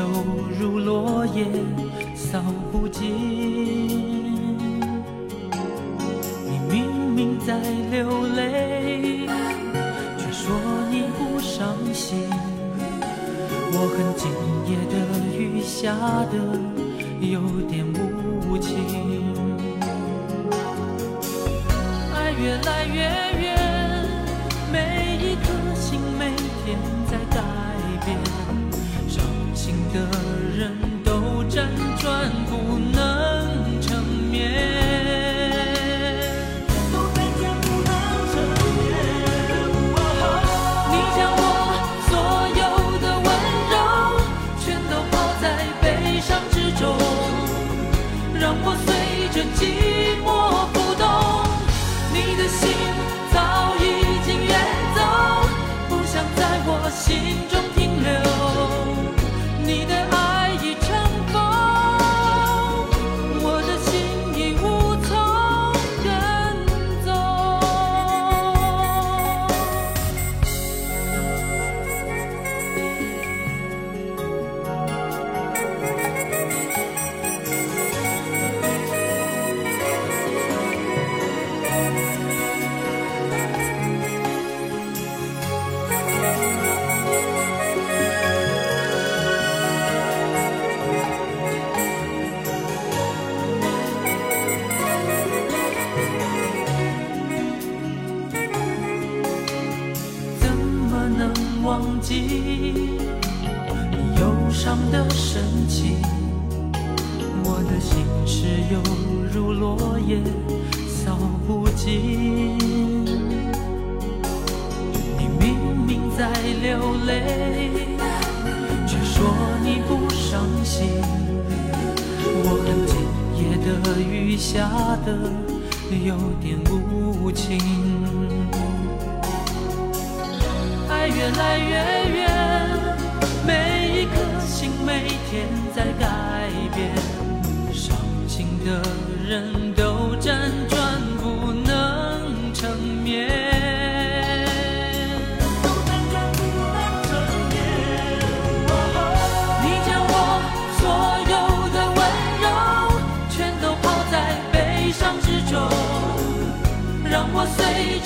犹如落叶，扫不尽。你明明在流泪，却说你不伤心。我恨今夜的雨下的有点无情。爱越来越远，转不雨下的有点无情。爱越来越远，每一颗心每天在改变，伤心的人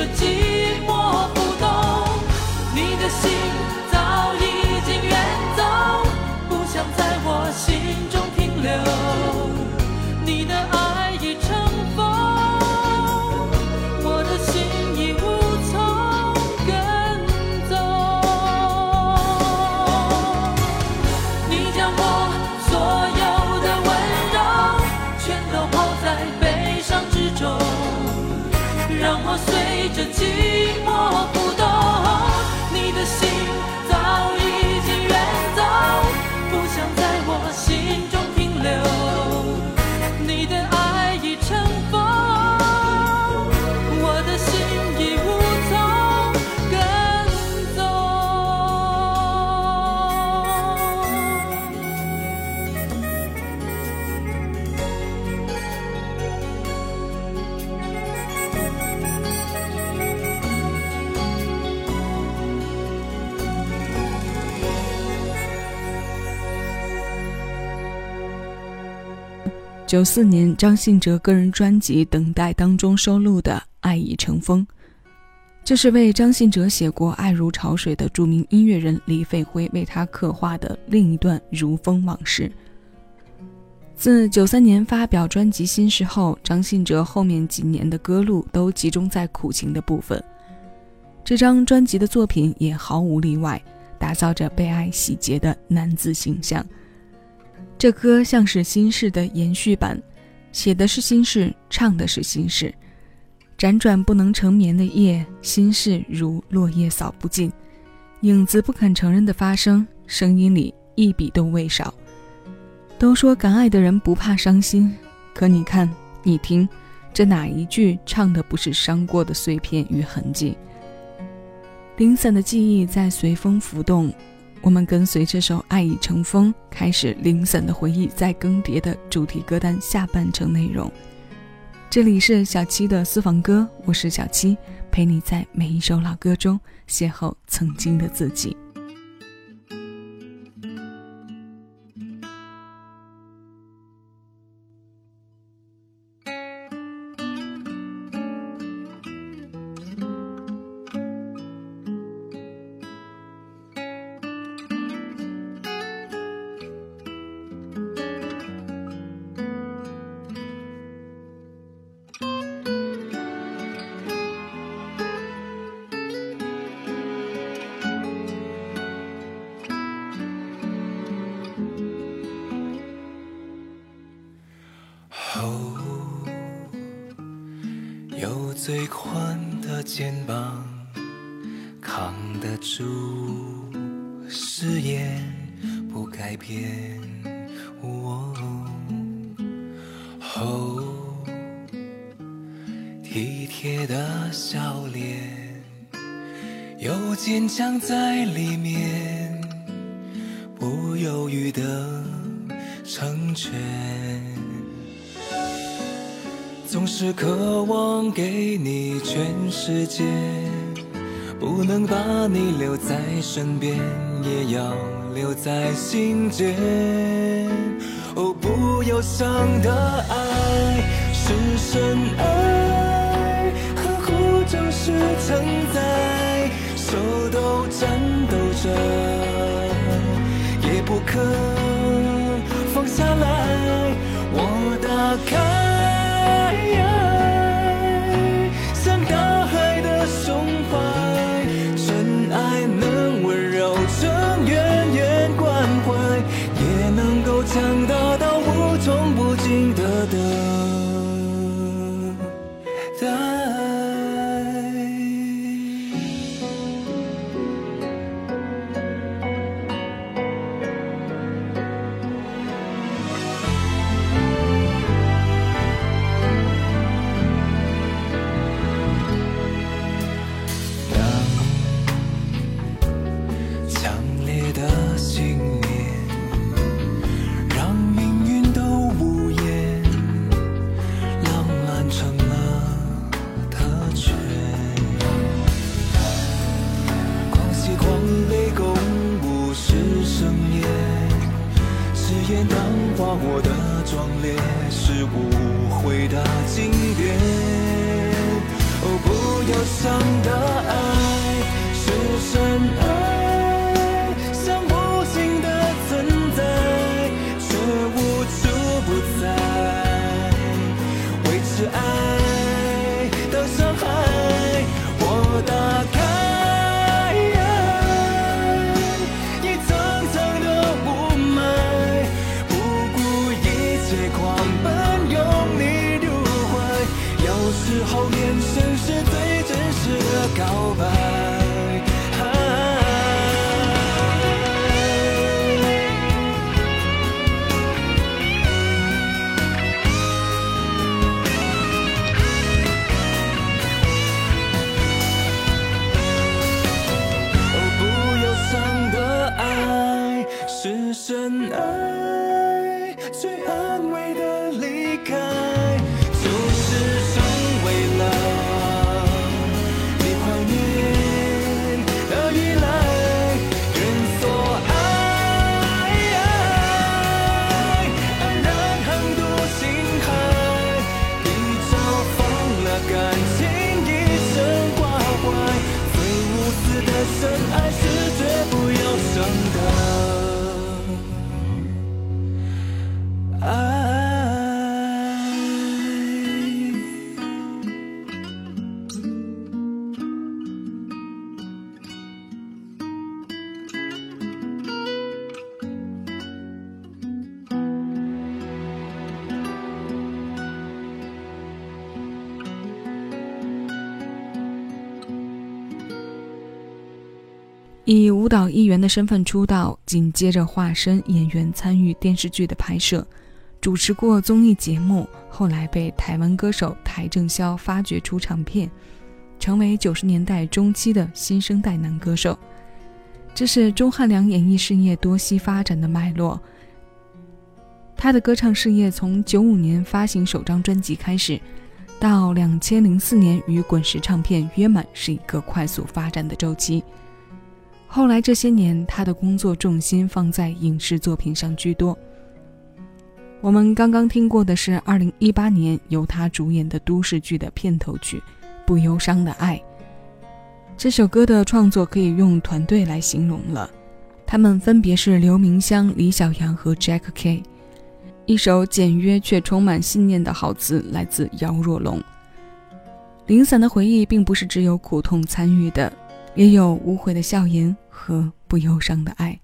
自己九四年，张信哲个人专辑《等待》当中收录的《爱已成风》，这是为张信哲写过《爱如潮水》的著名音乐人李飞辉为他刻画的另一段如风往事。自九三年发表专辑《心事》后，张信哲后面几年的歌路都集中在苦情的部分。这张专辑的作品也毫无例外，打造着被爱洗劫的男子形象。这歌像是心事的延续版，写的是心事，唱的是心事。辗转不能成眠的夜，心事如落叶扫不尽，影子不肯承认的发生，声音里一笔都未少。都说敢爱的人不怕伤心，可你看，你听，这哪一句唱的不是伤过的碎片与痕迹？零散的记忆在随风浮动。我们跟随这首《爱已成风》，开始零散的回忆在更迭的主题歌单下半程内容。这里是小七的私房歌，我是小七，陪你在每一首老歌中邂逅曾经的自己。最宽的肩膀扛得住誓言，不改变。哦，哦体贴的笑脸，有坚强在里面，不犹豫的成全。总是渴望给你全世界，不能把你留在身边，也要留在心间。哦，不忧伤的爱是深爱，呵护就是承载，手都颤抖着，也不肯放下来。我打开。以舞蹈艺员的身份出道，紧接着化身演员参与电视剧的拍摄，主持过综艺节目，后来被台湾歌手邰正宵发掘出唱片，成为九十年代中期的新生代男歌手。这是钟汉良演艺事业多西发展的脉络。他的歌唱事业从九五年发行首张专辑开始，到两千零四年与滚石唱片约满是一个快速发展的周期。后来这些年，他的工作重心放在影视作品上居多。我们刚刚听过的是二零一八年由他主演的都市剧的片头曲《不忧伤的爱》。这首歌的创作可以用团队来形容了，他们分别是刘明湘、李小阳和 Jack K。一首简约却充满信念的好词，来自姚若龙。零散的回忆，并不是只有苦痛参与的，也有无悔的笑颜和不忧伤的爱。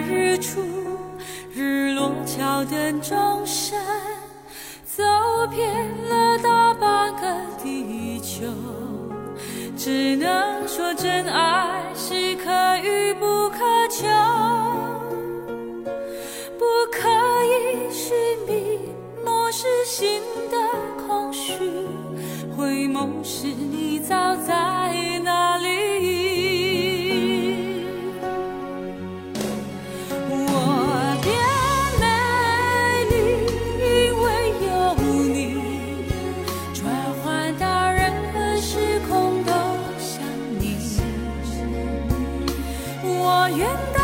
日出，日落桥灯钟声，走遍了大半个地球。只能说真爱是可遇不可求，不可以寻觅，漠视心的空虚，回眸时你早在哪是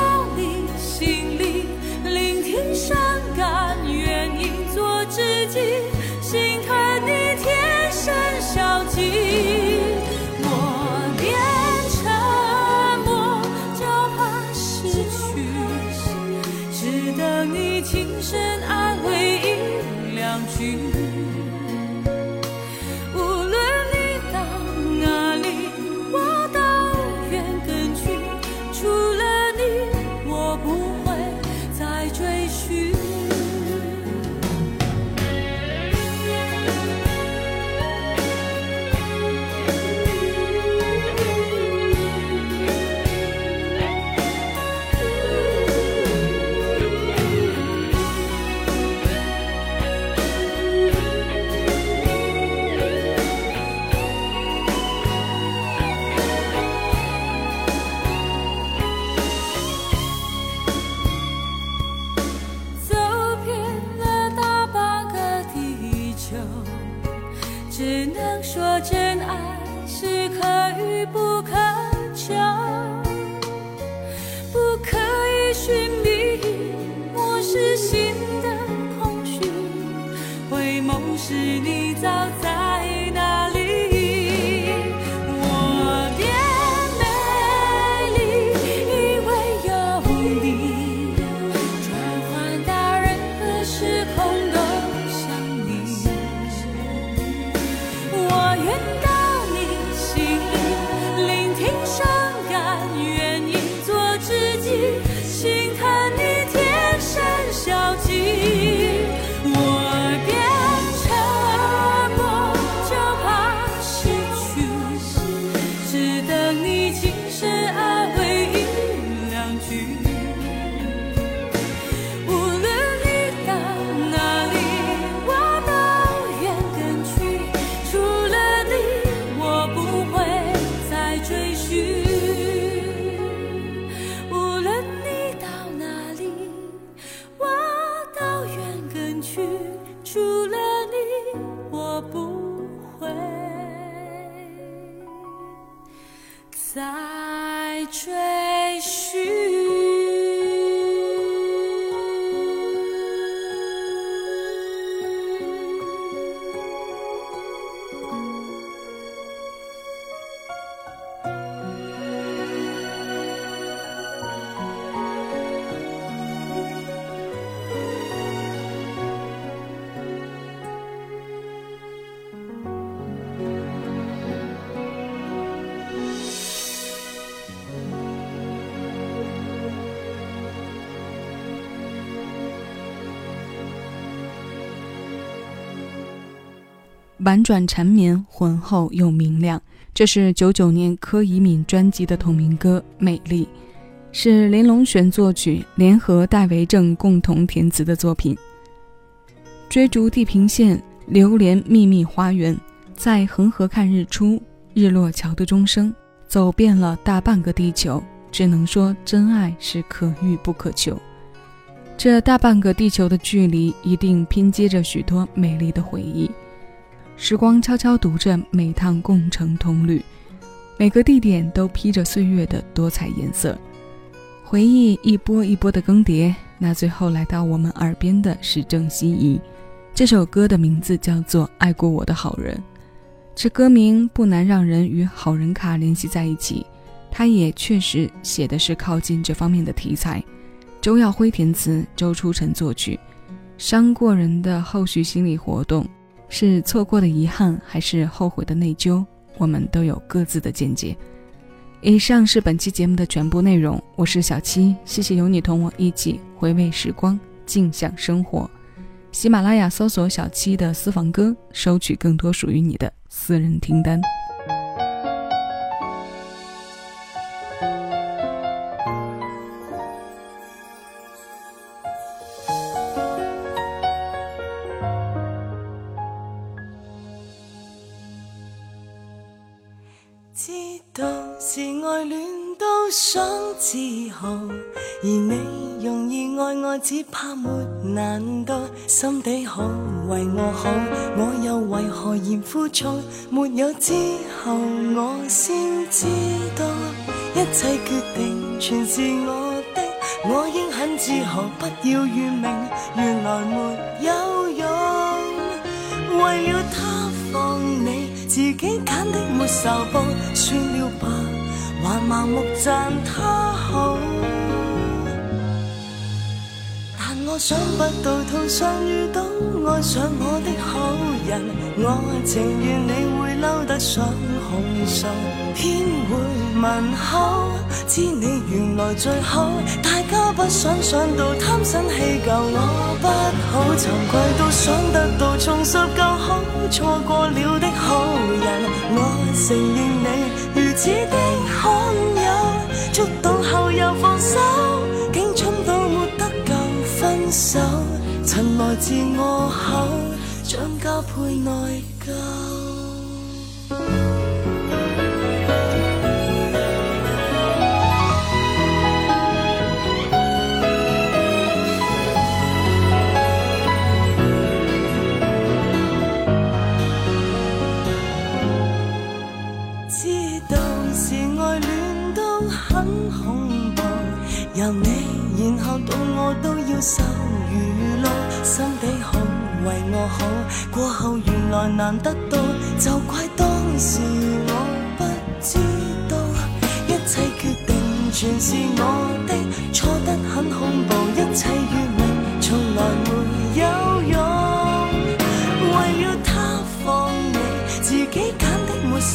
婉转缠绵，浑厚又明亮。这是九九年柯以敏专辑的同名歌《美丽》，是林隆璇作曲，联合戴维正共同填词的作品。追逐地平线，流连秘密花园，在恒河看日出，日落桥的钟声，走遍了大半个地球。只能说，真爱是可遇不可求。这大半个地球的距离，一定拼接着许多美丽的回忆。时光悄悄读着每趟共乘同旅，每个地点都披着岁月的多彩颜色。回忆一波一波的更迭，那最后来到我们耳边的是郑希怡。这首歌的名字叫做《爱过我的好人》，这歌名不难让人与好人卡联系在一起。他也确实写的是靠近这方面的题材。周耀辉填词，周初成作曲。伤过人的后续心理活动，是错过的遗憾，还是后悔的内疚？我们都有各自的见解。以上是本期节目的全部内容。我是小七，谢谢有你同我一起回味时光，静享生活。喜马拉雅搜索小七的私房歌，收取更多属于你的私人听单。想自豪，而你容易爱我，只怕没难度。心底好，为我好，我又为何嫌枯燥？没有之后，我先知道，一切决定全是我的。我应很自豪，不要怨命，原来没有用。为了他放你，自己拣的没受报，算了吧。盲目赞他好，但我想不到途上遇到爱上我的好人，我情愿你会嬲得想控诉，偏会问候，知你原来最好，大家不想想到贪新气旧，我不好，惭愧到想得到重拾旧好，错过了的好人，我承认你如此的好。触到后又放手，竟蠢到没得救分手，曾来自我口，将加倍内疚。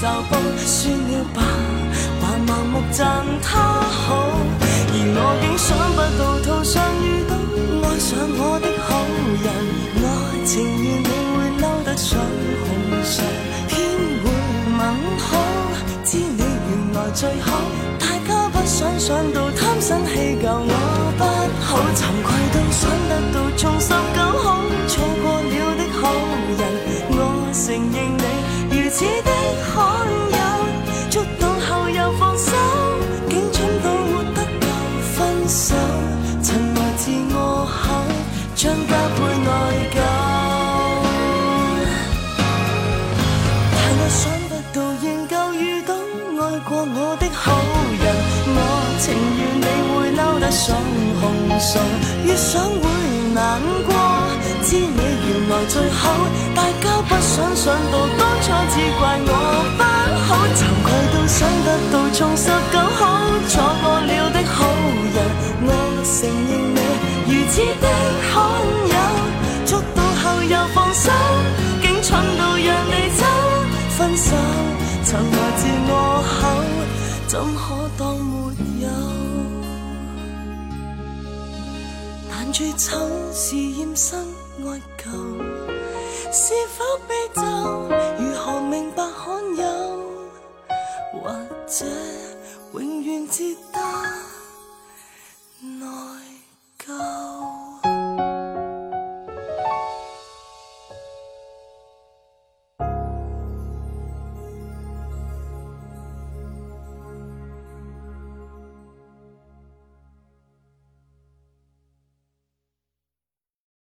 受报，算了吧，还盲目赞他好。而我竟想不到途上遇到爱上我的好人，我情愿你会嬲得想控诉，偏会问好，知你原来最好，大家不想想到贪新气旧，我不好，惭愧到想得到重拾旧好，错过了的好人，我承认你如此的罕有，捉到后又放手。竟蠢到活得够分手，曾来自我口，将加倍内疚。但我想不到，仍旧遇到爱过我的好人，我情愿你会嬲得想控诉，越想会难过。知你原来最好，大家不想想到当初只怪我不好，惭愧到想得到重拾旧好，错过了的好人，我。承认你如此的罕有，捉到后又放手，竟蠢到让你走。分手曾来自我口，怎可当没有？但最丑是厌新爱旧，是否被咒？如何明白罕有？或者永远值得内疚？